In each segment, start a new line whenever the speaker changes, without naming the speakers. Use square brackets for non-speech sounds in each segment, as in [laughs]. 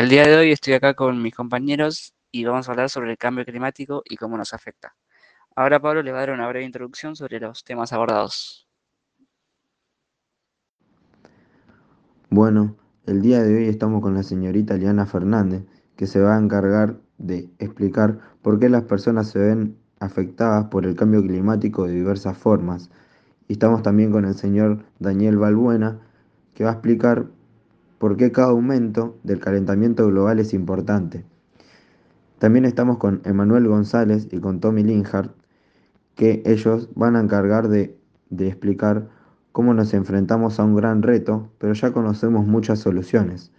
El día de hoy estoy acá con mis compañeros y vamos a hablar sobre el cambio climático y cómo nos afecta. Ahora Pablo le va a dar una breve introducción sobre los temas abordados.
Bueno, el día de hoy estamos con la señorita Liana Fernández, que se va a encargar de explicar por qué las personas se ven afectadas por el cambio climático de diversas formas. Y estamos también con el señor Daniel Balbuena, que va a explicar por qué cada aumento del calentamiento global es importante. También estamos con Emanuel González y con Tommy Linhart, que ellos van a encargar de, explicar cómo nos enfrentamos a un gran reto, pero ya conocemos muchas soluciones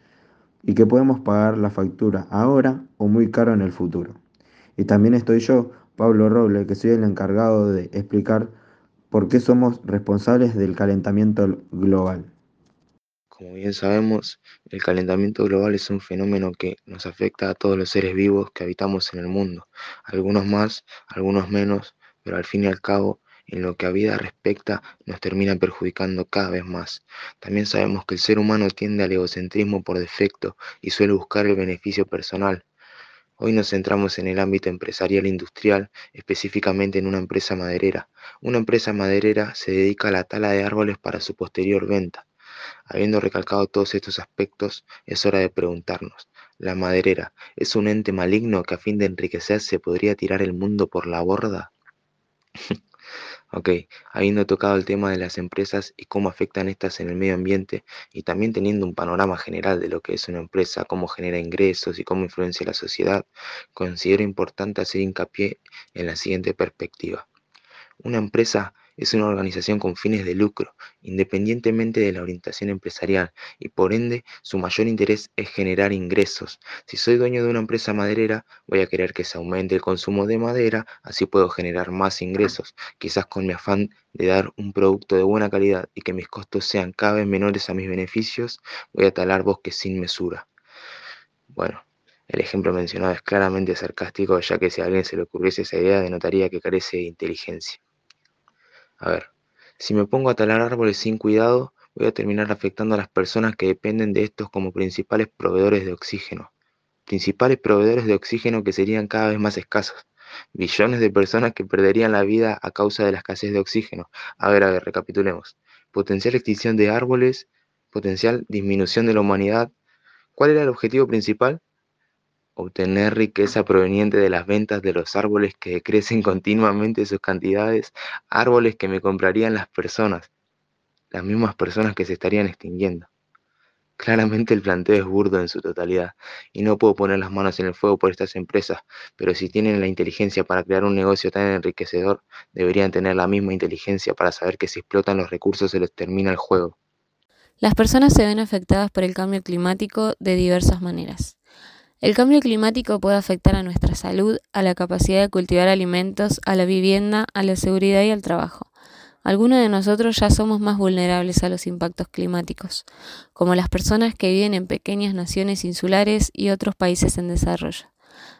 y que podemos pagar la factura ahora o muy caro en el futuro. Y también estoy yo, Pablo Roble, que soy el encargado de explicar por qué somos responsables del calentamiento global.
Como bien sabemos, el calentamiento global es un fenómeno que nos afecta a todos los seres vivos que habitamos en el mundo, algunos más, algunos menos, pero al fin y al cabo, en lo que a vida respecta, nos termina perjudicando cada vez más. También sabemos que el ser humano tiende al egocentrismo por defecto y suele buscar el beneficio personal. Hoy nos centramos en el ámbito empresarial e industrial, específicamente en una empresa maderera. Una empresa maderera se dedica a la tala de árboles para su posterior venta. Habiendo recalcado todos estos aspectos, es hora de preguntarnos, ¿la maderera es un ente maligno que a fin de enriquecerse podría tirar el mundo por la borda? [laughs] ok, habiendo tocado el tema de las empresas y cómo afectan estas en el medio ambiente y también teniendo un panorama general de lo que es una empresa, cómo genera ingresos y cómo influencia la sociedad, considero importante hacer hincapié en la siguiente perspectiva. Una empresa es una organización con fines de lucro, independientemente de la orientación empresarial, y por ende su mayor interés es generar ingresos. Si soy dueño de una empresa maderera, voy a querer que se aumente el consumo de madera, así puedo generar más ingresos, quizás con mi afán de dar un producto de buena calidad y que mis costos sean cada vez menores a mis beneficios, voy a talar bosques sin mesura. Bueno, el ejemplo mencionado es claramente sarcástico, ya que si a alguien se le ocurriese esa idea, denotaría que carece de inteligencia. A ver, si me pongo a talar árboles sin cuidado, voy a terminar afectando a las personas que dependen de estos como principales proveedores de oxígeno. Principales proveedores de oxígeno que serían cada vez más escasos. Billones de personas que perderían la vida a causa de la escasez de oxígeno. A ver, a ver, recapitulemos. Potencial extinción de árboles, potencial disminución de la humanidad. ¿Cuál era el objetivo principal? Obtener riqueza proveniente de las ventas de los árboles que [laughs] crecen continuamente sus cantidades, árboles que me comprarían las personas, las mismas personas que se estarían extinguiendo. Claramente el planteo es burdo en su totalidad y no puedo poner las manos en el fuego por estas empresas, pero si tienen la inteligencia para crear un negocio tan enriquecedor, deberían tener la misma inteligencia para saber que si explotan los recursos se les termina el juego.
Las personas se ven afectadas por el cambio climático de diversas maneras. El cambio climático puede afectar a nuestra salud, a la capacidad de cultivar alimentos, a la vivienda, a la seguridad y al trabajo. Algunos de nosotros ya somos más vulnerables a los impactos climáticos, como las personas que viven en pequeñas naciones insulares y otros países en desarrollo.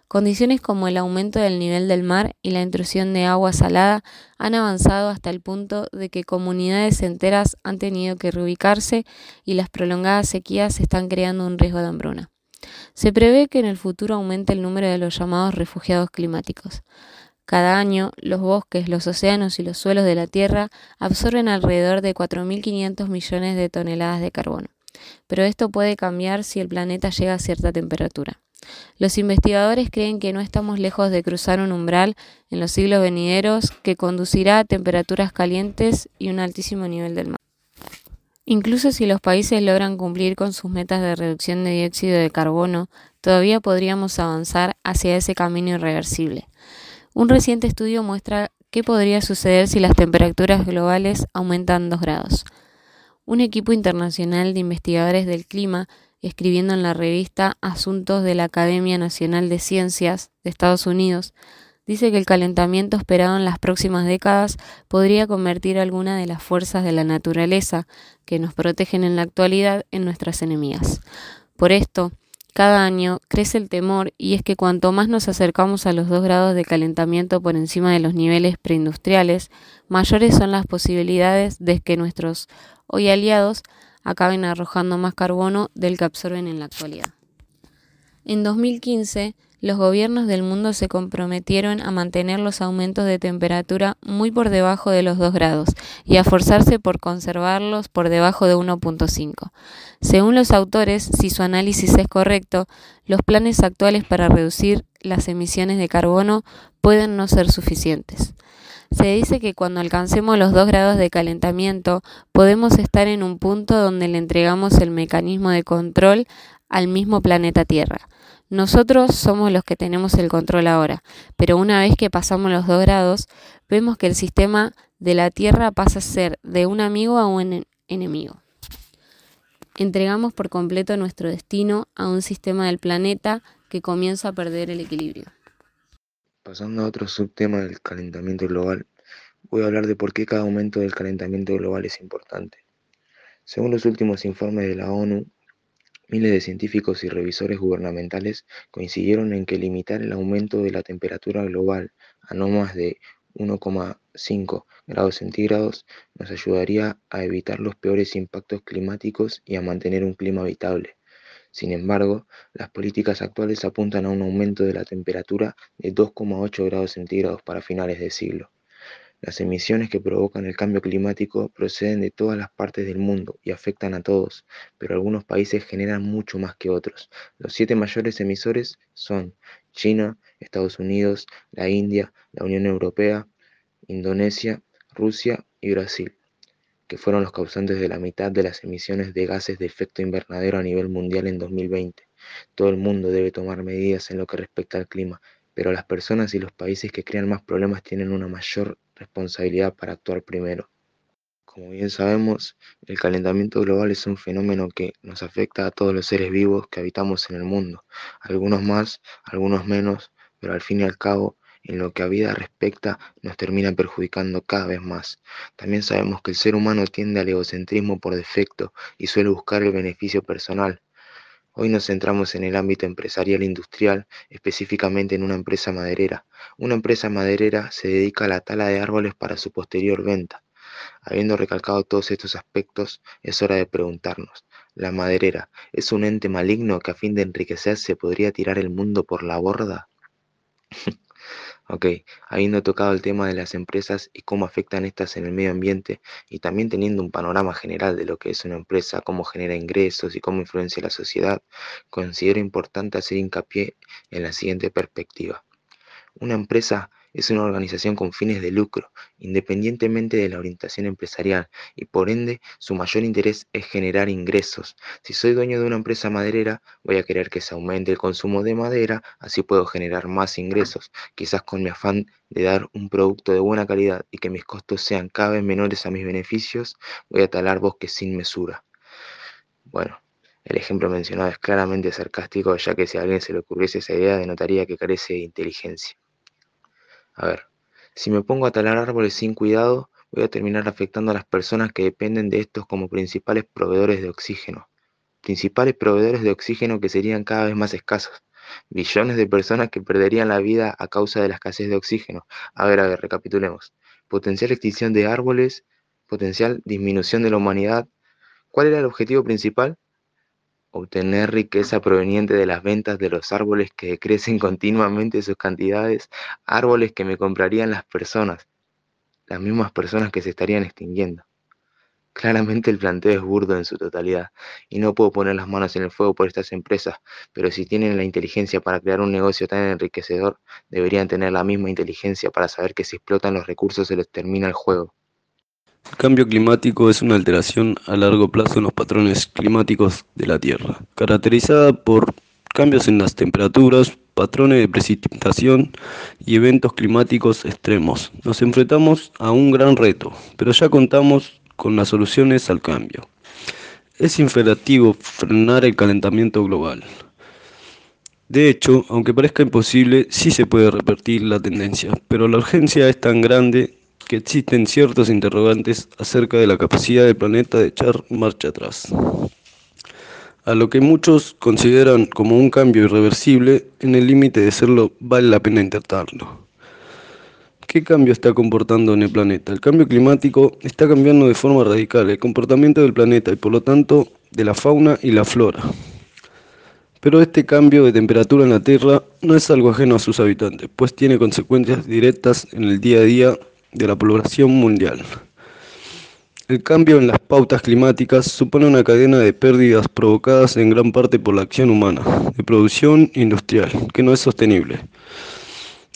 Condiciones como el aumento del nivel del mar y la intrusión de agua salada han avanzado hasta el punto de que comunidades enteras han tenido que reubicarse y las prolongadas sequías están creando un riesgo de hambruna. Se prevé que en el futuro aumente el número de los llamados refugiados climáticos. Cada año, los bosques, los océanos y los suelos de la Tierra absorben alrededor de 4.500 millones de toneladas de carbono. Pero esto puede cambiar si el planeta llega a cierta temperatura. Los investigadores creen que no estamos lejos de cruzar un umbral en los siglos venideros que conducirá a temperaturas calientes y un altísimo nivel del mar. Incluso si los países logran cumplir con sus metas de reducción de dióxido de carbono, todavía podríamos avanzar hacia ese camino irreversible. Un reciente estudio muestra qué podría suceder si las temperaturas globales aumentan 2 grados. Un equipo internacional de investigadores del clima, escribiendo en la revista Asuntos de la Academia Nacional de Ciencias de Estados Unidos, dice que el calentamiento esperado en las próximas décadas podría convertir alguna de las fuerzas de la naturaleza que nos protegen en la actualidad en nuestras enemigas. Por esto, cada año crece el temor y es que cuanto más nos acercamos a los dos grados de calentamiento por encima de los niveles preindustriales, mayores son las posibilidades de que nuestros hoy aliados acaben arrojando más carbono del que absorben en la actualidad. En 2015, los gobiernos del mundo se comprometieron a mantener los aumentos de temperatura muy por debajo de los 2 grados y a forzarse por conservarlos por debajo de 1.5. Según los autores, si su análisis es correcto, los planes actuales para reducir las emisiones de carbono pueden no ser suficientes. Se dice que cuando alcancemos los 2 grados de calentamiento podemos estar en un punto donde le entregamos el mecanismo de control al mismo planeta Tierra. Nosotros somos los que tenemos el control ahora, pero una vez que pasamos los 2 grados, vemos que el sistema de la Tierra pasa a ser de un amigo a un enemigo. Entregamos por completo nuestro destino a un sistema del planeta que comienza a perder el equilibrio.
Pasando a otro subtema del calentamiento global, voy a hablar de por qué cada aumento del calentamiento global es importante. Según los últimos informes de la ONU, Miles de científicos y revisores gubernamentales coincidieron en que limitar el aumento de la temperatura global a no más de 1,5 grados centígrados nos ayudaría a evitar los peores impactos climáticos y a mantener un clima habitable. Sin embargo, las políticas actuales apuntan a un aumento de la temperatura de 2,8 grados centígrados para finales de siglo. Las emisiones que provocan el cambio climático proceden de todas las partes del mundo y afectan a todos, pero algunos países generan mucho más que otros. Los siete mayores emisores son China, Estados Unidos, la India, la Unión Europea, Indonesia, Rusia y Brasil, que fueron los causantes de la mitad de las emisiones de gases de efecto invernadero a nivel mundial en 2020. Todo el mundo debe tomar medidas en lo que respecta al clima, pero las personas y los países que crean más problemas tienen una mayor responsabilidad para actuar primero. Como bien sabemos, el calentamiento global es un fenómeno que nos afecta a todos los seres vivos que habitamos en el mundo, algunos más, algunos menos, pero al fin y al cabo, en lo que a vida respecta, nos termina perjudicando cada vez más. También sabemos que el ser humano tiende al egocentrismo por defecto y suele buscar el beneficio personal, Hoy nos centramos en el ámbito empresarial e industrial, específicamente en una empresa maderera. Una empresa maderera se dedica a la tala de árboles para su posterior venta. Habiendo recalcado todos estos aspectos, es hora de preguntarnos, ¿la maderera es un ente maligno que a fin de enriquecerse podría tirar el mundo por la borda? [laughs] Ok, habiendo tocado el tema de las empresas y cómo afectan estas en el medio ambiente y también teniendo un panorama general de lo que es una empresa, cómo genera ingresos y cómo influencia la sociedad, considero importante hacer hincapié en la siguiente perspectiva. Una empresa es una organización con fines de lucro, independientemente de la orientación empresarial, y por ende su mayor interés es generar ingresos. Si soy dueño de una empresa maderera, voy a querer que se aumente el consumo de madera, así puedo generar más ingresos, quizás con mi afán de dar un producto de buena calidad y que mis costos sean cada vez menores a mis beneficios, voy a talar bosques sin mesura. Bueno, el ejemplo mencionado es claramente sarcástico, ya que si a alguien se le ocurriese esa idea denotaría que carece de inteligencia. A ver, si me pongo a talar árboles sin cuidado, voy a terminar afectando a las personas que dependen de estos como principales proveedores de oxígeno. Principales proveedores de oxígeno que serían cada vez más escasos. Billones de personas que perderían la vida a causa de la escasez de oxígeno. A ver, a ver, recapitulemos. Potencial extinción de árboles, potencial disminución de la humanidad. ¿Cuál era el objetivo principal? Obtener riqueza proveniente de las ventas de los árboles que crecen [laughs] continuamente sus cantidades, árboles que me comprarían las personas, las mismas personas que se estarían extinguiendo. Claramente el planteo es burdo en su totalidad y no puedo poner las manos en el fuego por estas empresas, pero si tienen la inteligencia para crear un negocio tan enriquecedor, deberían tener la misma inteligencia para saber que si explotan los recursos se les termina el juego.
El cambio climático es una alteración a largo plazo en los patrones climáticos de la Tierra, caracterizada por cambios en las temperaturas, patrones de precipitación y eventos climáticos extremos. Nos enfrentamos a un gran reto, pero ya contamos con las soluciones al cambio. Es imperativo frenar el calentamiento global. De hecho, aunque parezca imposible, sí se puede revertir la tendencia, pero la urgencia es tan grande que existen ciertos interrogantes acerca de la capacidad del planeta de echar marcha atrás. A lo que muchos consideran como un cambio irreversible, en el límite de serlo vale la pena intentarlo. ¿Qué cambio está comportando en el planeta? El cambio climático está cambiando de forma radical el comportamiento del planeta y por lo tanto de la fauna y la flora. Pero este cambio de temperatura en la Tierra no es algo ajeno a sus habitantes, pues tiene consecuencias directas en el día a día de la población mundial. El cambio en las pautas climáticas supone una cadena de pérdidas provocadas en gran parte por la acción humana, de producción industrial, que no es sostenible.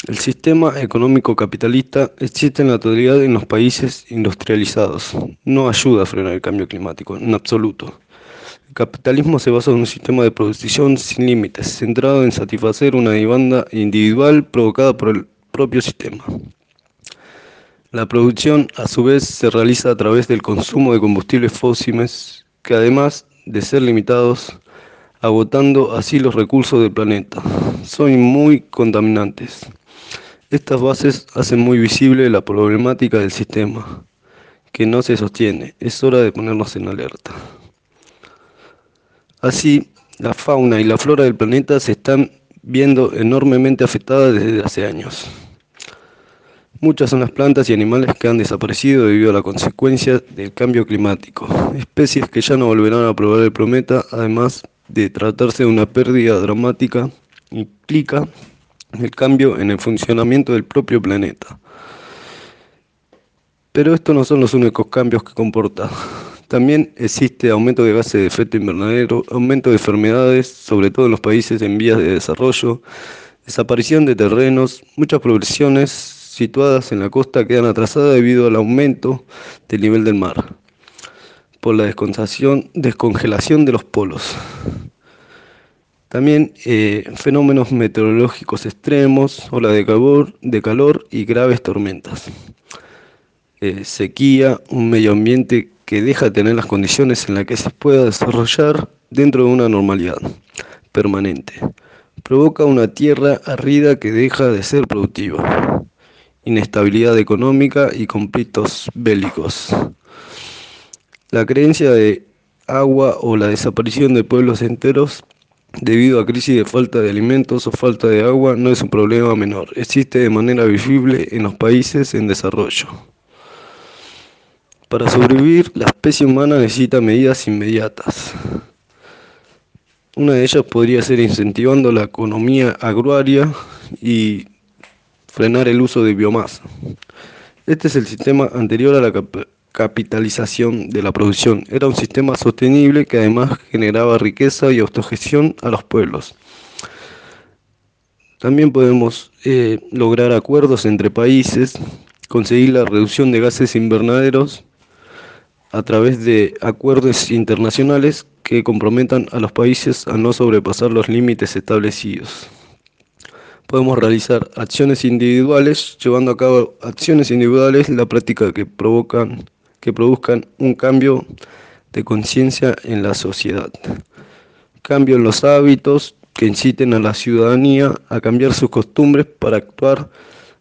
El sistema económico capitalista existe en la totalidad en los países industrializados. No ayuda a frenar el cambio climático, en absoluto. El capitalismo se basa en un sistema de producción sin límites, centrado en satisfacer una demanda individual provocada por el propio sistema. La producción, a su vez, se realiza a través del consumo de combustibles fósiles, que además de ser limitados, agotando así los recursos del planeta, son muy contaminantes. Estas bases hacen muy visible la problemática del sistema, que no se sostiene. Es hora de ponernos en alerta. Así, la fauna y la flora del planeta se están viendo enormemente afectadas desde hace años. Muchas son las plantas y animales que han desaparecido debido a la consecuencia del cambio climático, especies que ya no volverán a probar el planeta, además de tratarse de una pérdida dramática, implica el cambio en el funcionamiento del propio planeta. Pero estos no son los únicos cambios que comporta. También existe aumento de gases de efecto invernadero, aumento de enfermedades, sobre todo en los países en vías de desarrollo, desaparición de terrenos, muchas progresiones situadas en la costa quedan atrasadas debido al aumento del nivel del mar, por la descongelación de los polos. También eh, fenómenos meteorológicos extremos, ola de calor, de calor y graves tormentas. Eh, sequía, un medio ambiente que deja de tener las condiciones en las que se pueda desarrollar dentro de una normalidad permanente. Provoca una tierra arrida que deja de ser productiva inestabilidad económica y conflictos bélicos. La creencia de agua o la desaparición de pueblos enteros debido a crisis de falta de alimentos o falta de agua no es un problema menor, existe de manera visible en los países en desarrollo. Para sobrevivir, la especie humana necesita medidas inmediatas. Una de ellas podría ser incentivando la economía agraria y frenar el uso de biomasa. Este es el sistema anterior a la capitalización de la producción. Era un sistema sostenible que además generaba riqueza y autogestión a los pueblos. También podemos eh, lograr acuerdos entre países, conseguir la reducción de gases invernaderos a través de acuerdos internacionales que comprometan a los países a no sobrepasar los límites establecidos podemos realizar acciones individuales, llevando a cabo acciones individuales, la práctica que provocan, que produzcan un cambio de conciencia en la sociedad. Cambio en los hábitos que inciten a la ciudadanía a cambiar sus costumbres para actuar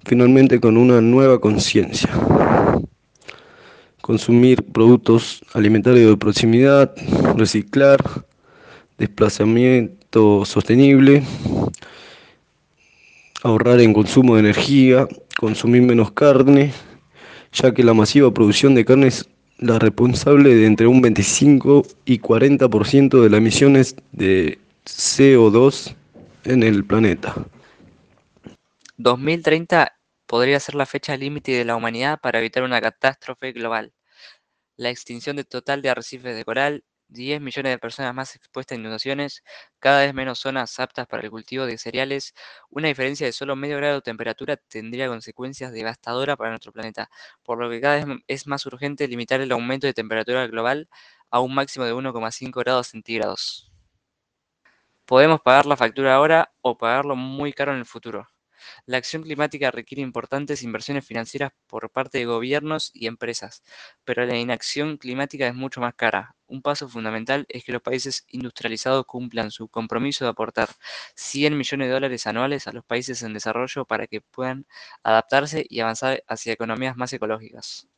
finalmente con una nueva conciencia. Consumir productos alimentarios de proximidad, reciclar, desplazamiento sostenible, ahorrar en consumo de energía, consumir menos carne, ya que la masiva producción de carne es la responsable de entre un 25 y 40% de las emisiones de CO2 en el planeta.
2030 podría ser la fecha límite de la humanidad para evitar una catástrofe global. La extinción total de arrecifes de coral, 10 millones de personas más expuestas a inundaciones, cada vez menos zonas aptas para el cultivo de cereales, una diferencia de solo medio grado de temperatura tendría consecuencias devastadoras para nuestro planeta, por lo que cada vez es más urgente limitar el aumento de temperatura global a un máximo de 1,5 grados centígrados. Podemos pagar la factura ahora o pagarlo muy caro en el futuro. La acción climática requiere importantes inversiones financieras por parte de gobiernos y empresas, pero la inacción climática es mucho más cara. Un paso fundamental es que los países industrializados cumplan su compromiso de aportar 100 millones de dólares anuales a los países en desarrollo para que puedan adaptarse y avanzar hacia economías más ecológicas.